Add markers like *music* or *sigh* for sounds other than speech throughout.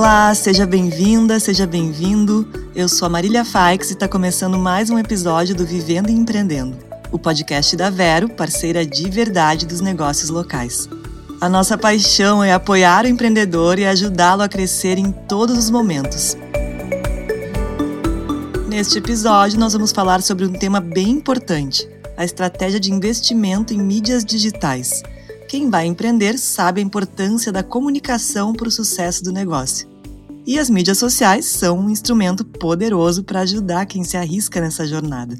Olá, seja bem-vinda, seja bem-vindo. Eu sou a Marília Faix e está começando mais um episódio do Vivendo e Empreendendo, o podcast da Vero, parceira de verdade dos negócios locais. A nossa paixão é apoiar o empreendedor e ajudá-lo a crescer em todos os momentos. Neste episódio, nós vamos falar sobre um tema bem importante: a estratégia de investimento em mídias digitais. Quem vai empreender sabe a importância da comunicação para o sucesso do negócio. E as mídias sociais são um instrumento poderoso para ajudar quem se arrisca nessa jornada.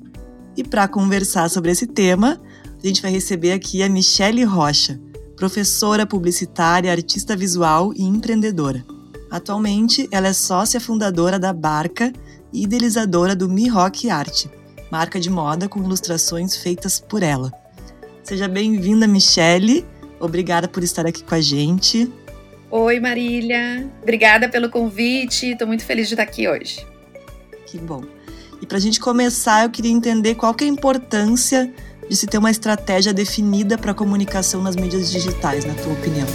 E para conversar sobre esse tema, a gente vai receber aqui a Michele Rocha, professora publicitária, artista visual e empreendedora. Atualmente, ela é sócia fundadora da Barca e idealizadora do Mi Rock Art, marca de moda com ilustrações feitas por ela. Seja bem-vinda, Michele. Obrigada por estar aqui com a gente. Oi, Marília. Obrigada pelo convite. Estou muito feliz de estar aqui hoje. Que bom. E para a gente começar, eu queria entender qual que é a importância de se ter uma estratégia definida para a comunicação nas mídias digitais, na tua opinião.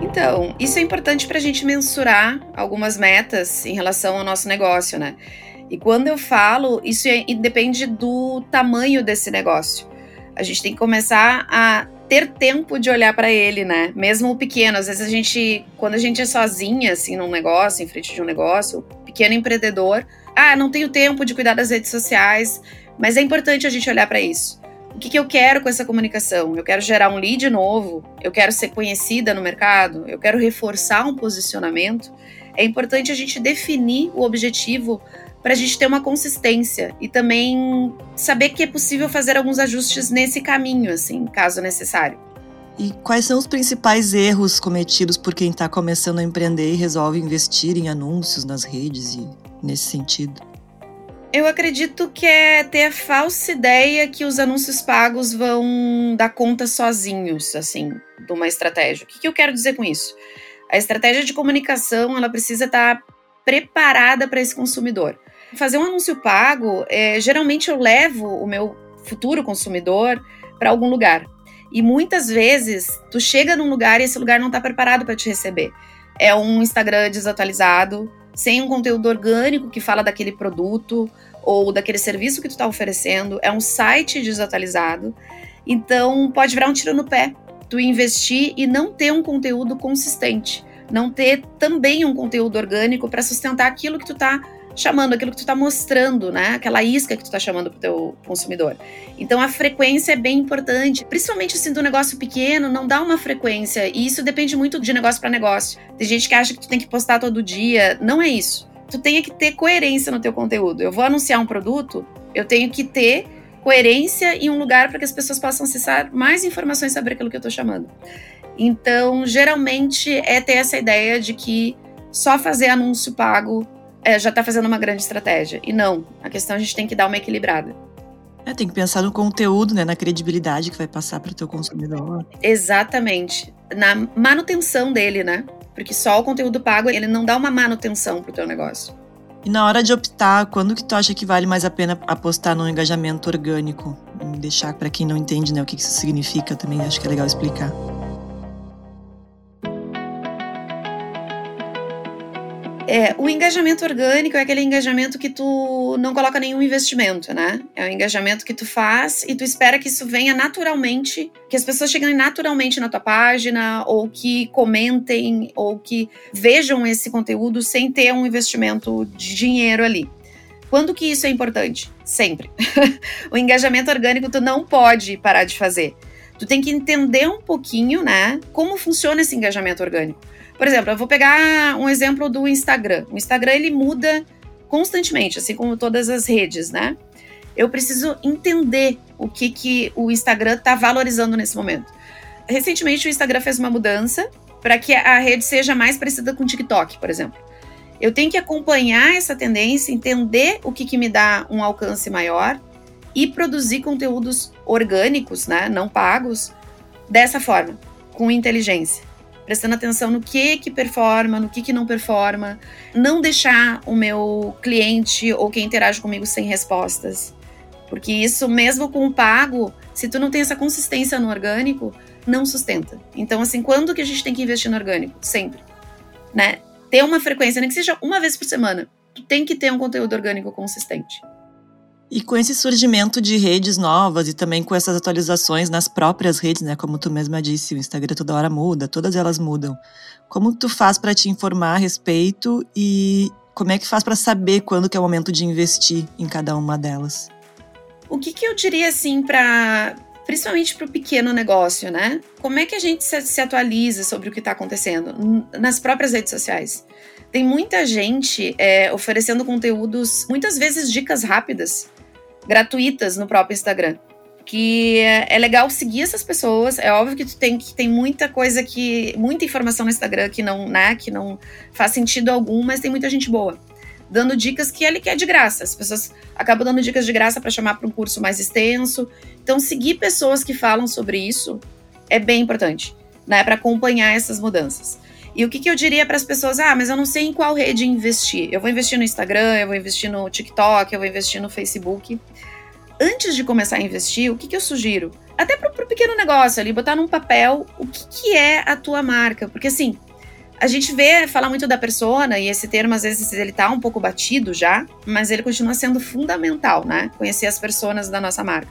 Então, isso é importante para a gente mensurar algumas metas em relação ao nosso negócio, né? E quando eu falo, isso é, depende do tamanho desse negócio. A gente tem que começar a ter tempo de olhar para ele, né? Mesmo o pequeno, às vezes a gente, quando a gente é sozinha assim num negócio, em frente de um negócio, pequeno empreendedor, ah, não tenho tempo de cuidar das redes sociais, mas é importante a gente olhar para isso. O que, que, eu quero com essa comunicação? Eu quero gerar um lead novo, eu quero ser conhecida no mercado, eu quero reforçar um posicionamento. É importante a gente definir o objetivo para a gente ter uma consistência e também saber que é possível fazer alguns ajustes nesse caminho, assim, caso necessário. E quais são os principais erros cometidos por quem está começando a empreender e resolve investir em anúncios nas redes e nesse sentido? Eu acredito que é ter a falsa ideia que os anúncios pagos vão dar conta sozinhos, assim, de uma estratégia. O que, que eu quero dizer com isso? A estratégia de comunicação ela precisa estar tá preparada para esse consumidor fazer um anúncio pago, é, geralmente eu levo o meu futuro consumidor para algum lugar. E muitas vezes tu chega num lugar e esse lugar não está preparado para te receber. É um Instagram desatualizado, sem um conteúdo orgânico que fala daquele produto ou daquele serviço que tu está oferecendo, é um site desatualizado. Então pode virar um tiro no pé tu investir e não ter um conteúdo consistente, não ter também um conteúdo orgânico para sustentar aquilo que tu está chamando, aquilo que tu está mostrando, né? Aquela isca que tu está chamando para o teu consumidor. Então a frequência é bem importante, principalmente assim do negócio pequeno, não dá uma frequência e isso depende muito de negócio para negócio. Tem gente que acha que tu tem que postar todo dia, não é isso. Tu tem que ter coerência no teu conteúdo. Eu vou anunciar um produto, eu tenho que ter coerência em um lugar para que as pessoas possam acessar mais informações sobre aquilo que eu estou chamando. Então, geralmente é ter essa ideia de que só fazer anúncio pago é, já está fazendo uma grande estratégia. E não, a questão é a gente tem que dar uma equilibrada. É, tem que pensar no conteúdo, né, na credibilidade que vai passar para o teu consumidor. Exatamente. Na manutenção dele, né? Porque só o conteúdo pago, ele não dá uma manutenção para o teu negócio. E na hora de optar, quando que tu acha que vale mais a pena apostar no engajamento orgânico? Deixar para quem não entende, né, o que isso significa também, acho que é legal explicar. É, o engajamento orgânico é aquele engajamento que tu não coloca nenhum investimento, né? É o engajamento que tu faz e tu espera que isso venha naturalmente, que as pessoas cheguem naturalmente na tua página, ou que comentem, ou que vejam esse conteúdo sem ter um investimento de dinheiro ali. Quando que isso é importante? Sempre. *laughs* o engajamento orgânico tu não pode parar de fazer. Tu tem que entender um pouquinho, né, como funciona esse engajamento orgânico. Por exemplo, eu vou pegar um exemplo do Instagram. O Instagram ele muda constantemente, assim como todas as redes, né? Eu preciso entender o que, que o Instagram está valorizando nesse momento. Recentemente, o Instagram fez uma mudança para que a rede seja mais parecida com o TikTok, por exemplo. Eu tenho que acompanhar essa tendência, entender o que, que me dá um alcance maior e produzir conteúdos orgânicos, né, não pagos, dessa forma, com inteligência prestando atenção no que que performa, no que que não performa, não deixar o meu cliente ou quem interage comigo sem respostas. Porque isso mesmo com o pago, se tu não tem essa consistência no orgânico, não sustenta. Então, assim, quando que a gente tem que investir no orgânico? Sempre, né? Ter uma frequência, nem que seja uma vez por semana, tu tem que ter um conteúdo orgânico consistente. E com esse surgimento de redes novas e também com essas atualizações nas próprias redes, né, como tu mesma disse, o Instagram toda hora muda, todas elas mudam. Como tu faz para te informar a respeito e como é que faz para saber quando que é o momento de investir em cada uma delas? O que, que eu diria assim para principalmente para o pequeno negócio, né? Como é que a gente se, atualiza sobre o que está acontecendo nas próprias redes sociais? Tem muita gente é, oferecendo conteúdos, muitas vezes dicas rápidas, gratuitas no próprio Instagram. Que é, legal seguir essas pessoas. É óbvio que tu tem que tem muita coisa que. muita informação no Instagram que não, né, que não faz sentido algum, mas tem muita gente boa dando dicas que ele quer de graça. As pessoas acabam dando dicas de graça para chamar para um curso mais extenso. Então, seguir pessoas que falam sobre isso é bem importante, né, para acompanhar essas mudanças. E o que, que eu diria para as pessoas? Ah, mas eu não sei em qual rede investir. Eu vou investir no Instagram, eu vou investir no TikTok, eu vou investir no Facebook. Antes de começar a investir, o que, que eu sugiro? Até para o pequeno negócio ali, botar num papel o que, que é a tua marca. Porque assim, a gente vê falar muito da persona, e esse termo às vezes ele tá um pouco batido já, mas ele continua sendo fundamental, né? Conhecer as personas da nossa marca.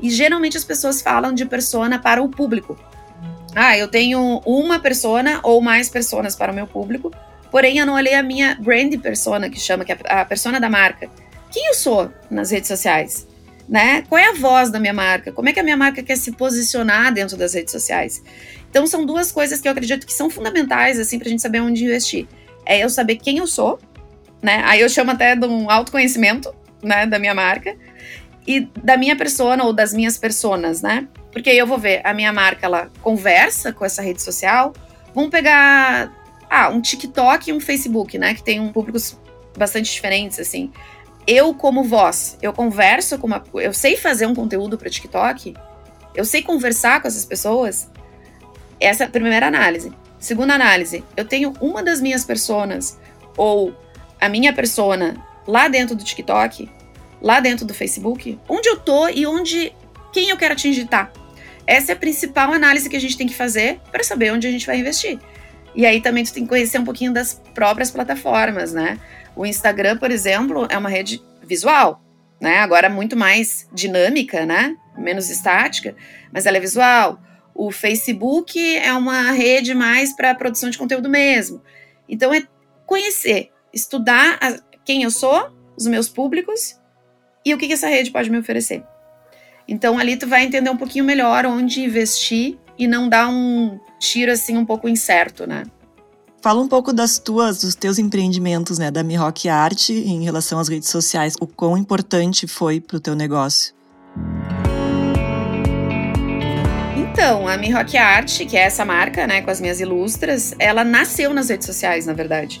E geralmente as pessoas falam de persona para o público. Ah, eu tenho uma persona ou mais personas para o meu público, porém eu não olhei a minha brand persona, que chama, que é a persona da marca. Quem eu sou nas redes sociais? Né? Qual é a voz da minha marca? Como é que a minha marca quer se posicionar dentro das redes sociais? Então são duas coisas que eu acredito que são fundamentais assim a gente saber onde investir. É eu saber quem eu sou, né? Aí eu chamo até de um autoconhecimento, né, da minha marca e da minha persona ou das minhas personas, né? Porque aí eu vou ver a minha marca ela conversa com essa rede social. Vamos pegar ah, um TikTok e um Facebook, né, que tem um públicos bastante diferentes assim. Eu como voz, eu converso com uma, eu sei fazer um conteúdo para TikTok, eu sei conversar com essas pessoas, essa é a primeira análise. Segunda análise, eu tenho uma das minhas personas ou a minha persona lá dentro do TikTok, lá dentro do Facebook, onde eu tô e onde quem eu quero atingir tá. Essa é a principal análise que a gente tem que fazer para saber onde a gente vai investir. E aí também tu tem que conhecer um pouquinho das próprias plataformas, né? O Instagram, por exemplo, é uma rede visual, né? Agora muito mais dinâmica, né? Menos estática, mas ela é visual. O Facebook é uma rede mais para produção de conteúdo mesmo. Então é conhecer, estudar quem eu sou, os meus públicos e o que, que essa rede pode me oferecer. Então ali tu vai entender um pouquinho melhor onde investir e não dar um tiro assim um pouco incerto, né? Fala um pouco das tuas, dos teus empreendimentos, né, da Mirock Art em relação às redes sociais, o quão importante foi para o teu negócio. Então, a Mi Rock Art, que é essa marca, né, com as minhas ilustras, ela nasceu nas redes sociais, na verdade.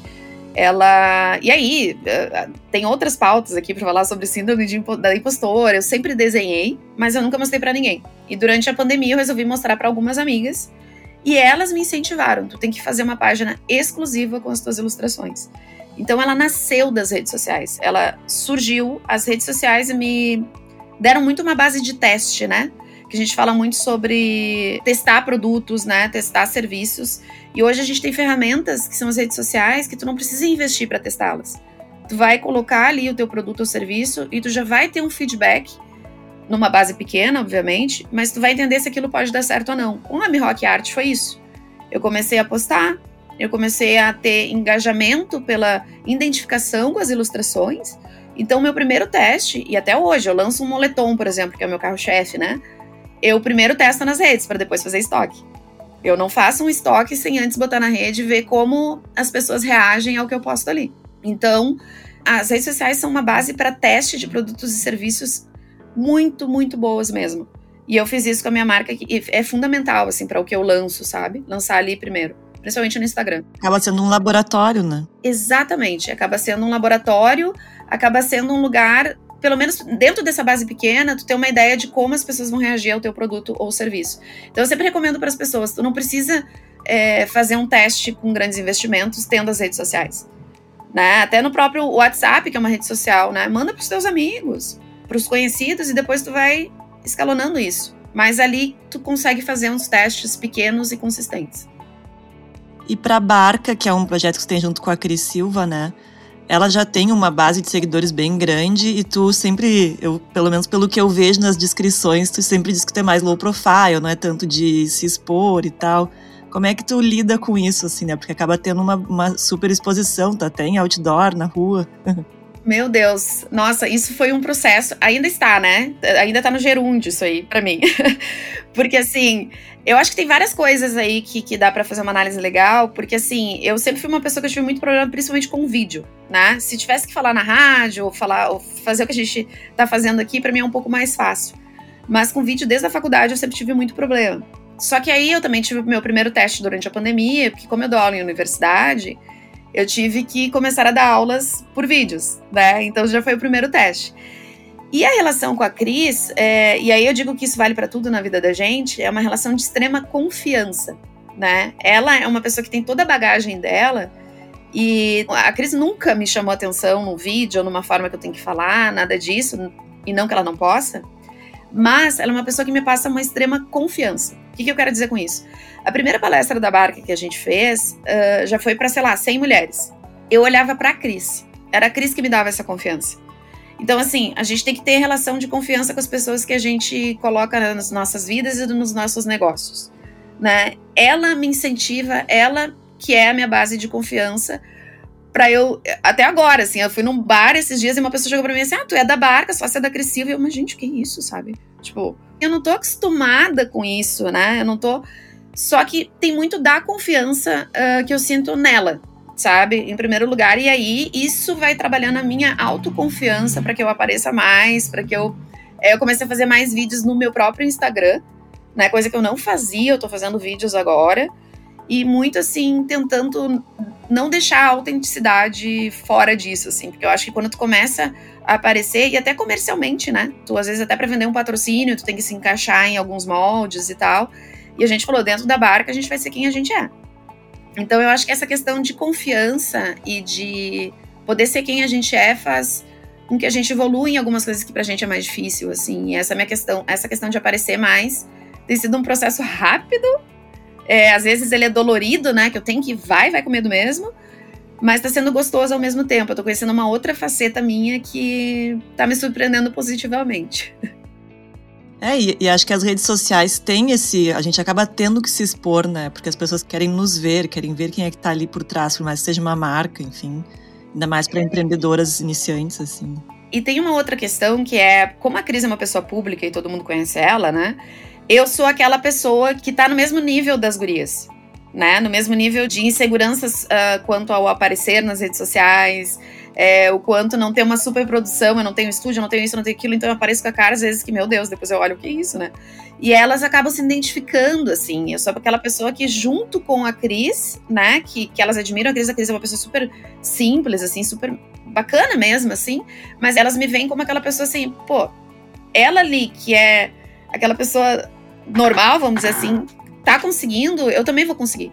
Ela. E aí, eh, tem outras pautas aqui para falar sobre síndrome de da impostora. Eu sempre desenhei, mas eu nunca mostrei para ninguém. E durante a pandemia eu resolvi mostrar para algumas amigas. E elas me incentivaram. Tu tem que fazer uma página exclusiva com as tuas ilustrações. Então ela nasceu das redes sociais. Ela surgiu, as redes sociais me deram muito uma base de teste, né? que a gente fala muito sobre testar produtos, né, testar serviços. E hoje a gente tem ferramentas que são as redes sociais que tu não precisa investir para testá-las. Tu vai colocar ali o teu produto ou serviço e tu já vai ter um feedback numa base pequena, obviamente, mas tu vai entender se aquilo pode dar certo ou não. Com a Mi Rock Art foi isso. Eu comecei a postar, eu comecei a ter engajamento pela identificação com as ilustrações. Então, meu primeiro teste, e até hoje, eu lanço um moletom, por exemplo, que é o meu carro-chefe, né? eu primeiro testo nas redes para depois fazer estoque. Eu não faço um estoque sem antes botar na rede e ver como as pessoas reagem ao que eu posto ali. Então, as redes sociais são uma base para teste de produtos e serviços muito, muito boas mesmo. E eu fiz isso com a minha marca, que é fundamental, assim, para o que eu lanço, sabe? Lançar ali primeiro. Principalmente no Instagram. Acaba sendo um laboratório, né? Exatamente. Acaba sendo um laboratório, acaba sendo um lugar pelo menos dentro dessa base pequena, tu ter uma ideia de como as pessoas vão reagir ao teu produto ou serviço. Então, eu sempre recomendo para as pessoas, tu não precisa é, fazer um teste com grandes investimentos tendo as redes sociais. Né? Até no próprio WhatsApp, que é uma rede social, né? Manda para os teus amigos, para os conhecidos e depois tu vai escalonando isso. Mas ali tu consegue fazer uns testes pequenos e consistentes. E para Barca, que é um projeto que você tem junto com a Cris Silva, né? Ela já tem uma base de seguidores bem grande e tu sempre, eu, pelo menos pelo que eu vejo nas descrições, tu sempre diz que tu é mais low profile, não é tanto de se expor e tal. Como é que tu lida com isso, assim, né? Porque acaba tendo uma, uma super exposição, tá até em outdoor, na rua. *laughs* Meu Deus, nossa, isso foi um processo. Ainda está, né? Ainda tá no gerúndio isso aí, para mim. *laughs* porque assim, eu acho que tem várias coisas aí que, que dá para fazer uma análise legal, porque assim, eu sempre fui uma pessoa que eu tive muito problema, principalmente com vídeo, né? Se tivesse que falar na rádio, ou falar, ou fazer o que a gente tá fazendo aqui, para mim é um pouco mais fácil. Mas com vídeo, desde a faculdade, eu sempre tive muito problema. Só que aí eu também tive o meu primeiro teste durante a pandemia, porque como eu dou aula em universidade, eu tive que começar a dar aulas por vídeos, né? Então já foi o primeiro teste. E a relação com a Cris, é, e aí eu digo que isso vale para tudo na vida da gente, é uma relação de extrema confiança, né? Ela é uma pessoa que tem toda a bagagem dela e a Cris nunca me chamou atenção no vídeo ou numa forma que eu tenho que falar, nada disso, e não que ela não possa, mas ela é uma pessoa que me passa uma extrema confiança. O que, que eu quero dizer com isso? A primeira palestra da Barca que a gente fez uh, já foi para, sei lá, 100 mulheres. Eu olhava para a Cris. Era a Cris que me dava essa confiança. Então, assim, a gente tem que ter relação de confiança com as pessoas que a gente coloca nas nossas vidas e nos nossos negócios. Né? Ela me incentiva, ela que é a minha base de confiança para eu até agora, assim, eu fui num bar esses dias e uma pessoa chegou para mim assim: "Ah, tu é da Barca, só você é da Crescível". E eu, mas gente, que isso, sabe? Tipo, eu não tô acostumada com isso, né? Eu não tô. Só que tem muito da confiança uh, que eu sinto nela, sabe? Em primeiro lugar. E aí, isso vai trabalhando a minha autoconfiança para que eu apareça mais, para que eu. É, eu comecei a fazer mais vídeos no meu próprio Instagram, né? Coisa que eu não fazia, eu tô fazendo vídeos agora. E muito assim, tentando não deixar a autenticidade fora disso, assim, porque eu acho que quando tu começa a aparecer, e até comercialmente, né? Tu, às vezes, até para vender um patrocínio, tu tem que se encaixar em alguns moldes e tal. E a gente falou, dentro da barca, a gente vai ser quem a gente é. Então, eu acho que essa questão de confiança e de poder ser quem a gente é faz com que a gente evolua em algumas coisas que pra gente é mais difícil, assim. E essa é minha questão, essa questão de aparecer mais tem sido um processo rápido. É, às vezes ele é dolorido, né? Que eu tenho que ir, vai, vai com medo mesmo mas tá sendo gostoso ao mesmo tempo. Eu tô conhecendo uma outra faceta minha que tá me surpreendendo positivamente. *laughs* É, e, e, acho que as redes sociais têm esse. A gente acaba tendo que se expor, né? Porque as pessoas querem nos ver, querem ver quem é que tá ali por trás, por mais que seja uma marca, enfim. Ainda mais para empreendedoras iniciantes, assim. E tem uma outra questão que é: como a Cris é uma pessoa pública e todo mundo conhece ela, né? Eu sou aquela pessoa que tá no mesmo nível das gurias né? No mesmo nível de inseguranças uh, quanto ao aparecer nas redes sociais, é, o quanto não ter uma super produção, eu não tenho estúdio, eu não tenho isso, eu não tenho aquilo, então eu apareço com a cara às vezes que, meu Deus, depois eu olho o que é isso, né? E elas acabam se identificando, assim. Eu sou aquela pessoa que, junto com a Cris, né, que, que elas admiram a Cris, a Cris é uma pessoa super simples, assim, super bacana mesmo, assim, mas elas me veem como aquela pessoa assim, pô, ela ali, que é aquela pessoa normal, vamos dizer assim, tá conseguindo, eu também vou conseguir.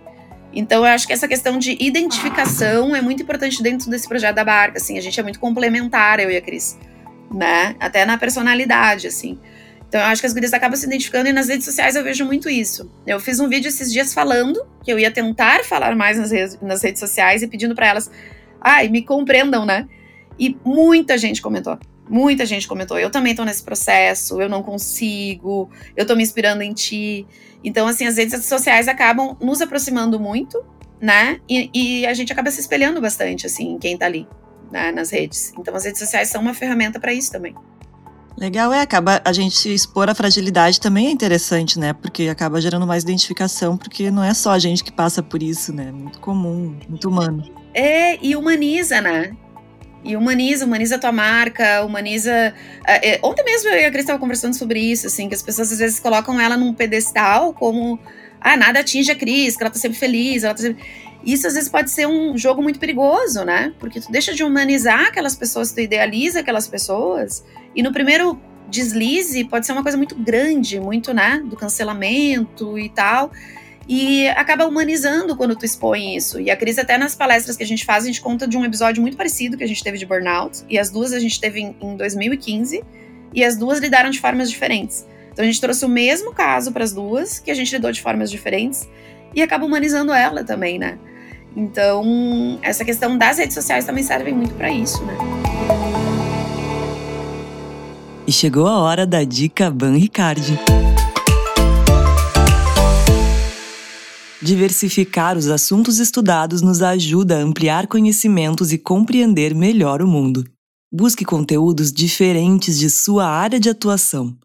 Então, eu acho que essa questão de identificação é muito importante dentro desse projeto da barca, assim, a gente é muito complementar, eu e a Cris, né? Até na personalidade, assim. Então, eu acho que as gurias acabam se identificando e nas redes sociais eu vejo muito isso. Eu fiz um vídeo esses dias falando que eu ia tentar falar mais nas, redes, nas redes sociais e pedindo para elas, ai, me compreendam, né? E muita gente comentou. Muita gente comentou, eu também tô nesse processo, eu não consigo, eu tô me inspirando em ti. Então, assim, as redes sociais acabam nos aproximando muito, né? E, e a gente acaba se espelhando bastante, assim, quem tá ali né, nas redes. Então, as redes sociais são uma ferramenta para isso também. Legal, é, acaba a gente expor a fragilidade também é interessante, né? Porque acaba gerando mais identificação, porque não é só a gente que passa por isso, né? Muito comum, muito humano. É, e humaniza, né? E humaniza, humaniza a tua marca, humaniza. É, ontem mesmo eu e a Cris estavam conversando sobre isso, assim, que as pessoas às vezes colocam ela num pedestal como. Ah, nada atinge a Cris, que ela tá sempre feliz, ela tá sempre... Isso às vezes pode ser um jogo muito perigoso, né? Porque tu deixa de humanizar aquelas pessoas, tu idealiza aquelas pessoas, e no primeiro deslize pode ser uma coisa muito grande, muito, né? Do cancelamento e tal. E acaba humanizando quando tu expõe isso. E a Cris, até nas palestras que a gente faz, a gente conta de um episódio muito parecido que a gente teve de burnout. E as duas a gente teve em, em 2015. E as duas lidaram de formas diferentes. Então a gente trouxe o mesmo caso para as duas, que a gente lidou de formas diferentes e acaba humanizando ela também, né? Então, essa questão das redes sociais também serve muito para isso, né? E chegou a hora da dica Ban Ricardi. Diversificar os assuntos estudados nos ajuda a ampliar conhecimentos e compreender melhor o mundo. Busque conteúdos diferentes de sua área de atuação,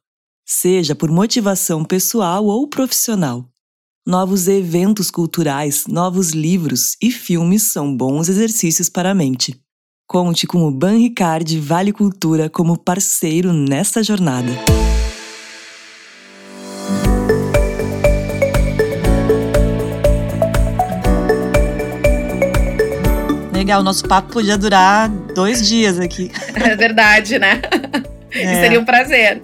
seja por motivação pessoal ou profissional. Novos eventos culturais, novos livros e filmes são bons exercícios para a mente. Conte com o Banricard Vale Cultura como parceiro nesta jornada. Legal, nosso papo podia durar dois dias aqui. É verdade, né? *laughs* É. Seria um prazer.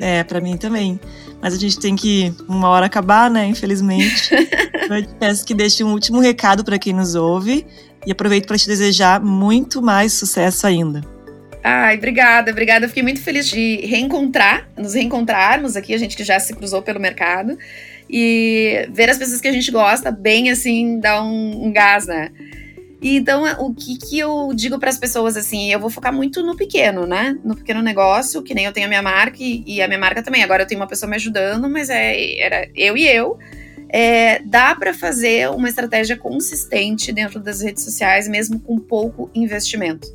É, para mim também. Mas a gente tem que uma hora acabar, né? Infelizmente. *laughs* Eu peço que deixe um último recado para quem nos ouve e aproveito para te desejar muito mais sucesso ainda. Ai, obrigada, obrigada. Eu fiquei muito feliz de reencontrar, nos reencontrarmos aqui, a gente que já se cruzou pelo mercado. E ver as pessoas que a gente gosta bem assim, dá um, um gás, né? Então, o que, que eu digo para as pessoas assim? Eu vou focar muito no pequeno, né? No pequeno negócio, que nem eu tenho a minha marca e, e a minha marca também. Agora eu tenho uma pessoa me ajudando, mas é, era eu e eu é, dá para fazer uma estratégia consistente dentro das redes sociais, mesmo com pouco investimento.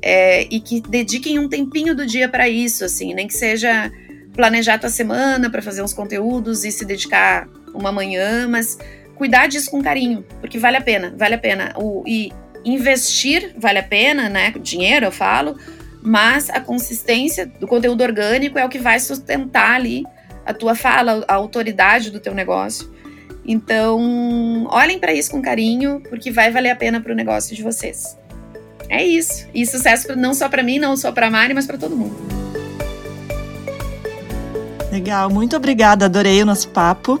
É, e que dediquem um tempinho do dia para isso, assim, nem que seja planejar a tua semana para fazer uns conteúdos e se dedicar uma manhã, mas cuidar disso com carinho, porque vale a pena, vale a pena. O, e investir vale a pena, né? Dinheiro, eu falo, mas a consistência do conteúdo orgânico é o que vai sustentar ali a tua fala, a autoridade do teu negócio. Então, olhem para isso com carinho, porque vai valer a pena para o negócio de vocês. É isso. E sucesso não só para mim, não só para Mari, mas para todo mundo. Legal, muito obrigada. Adorei o nosso papo.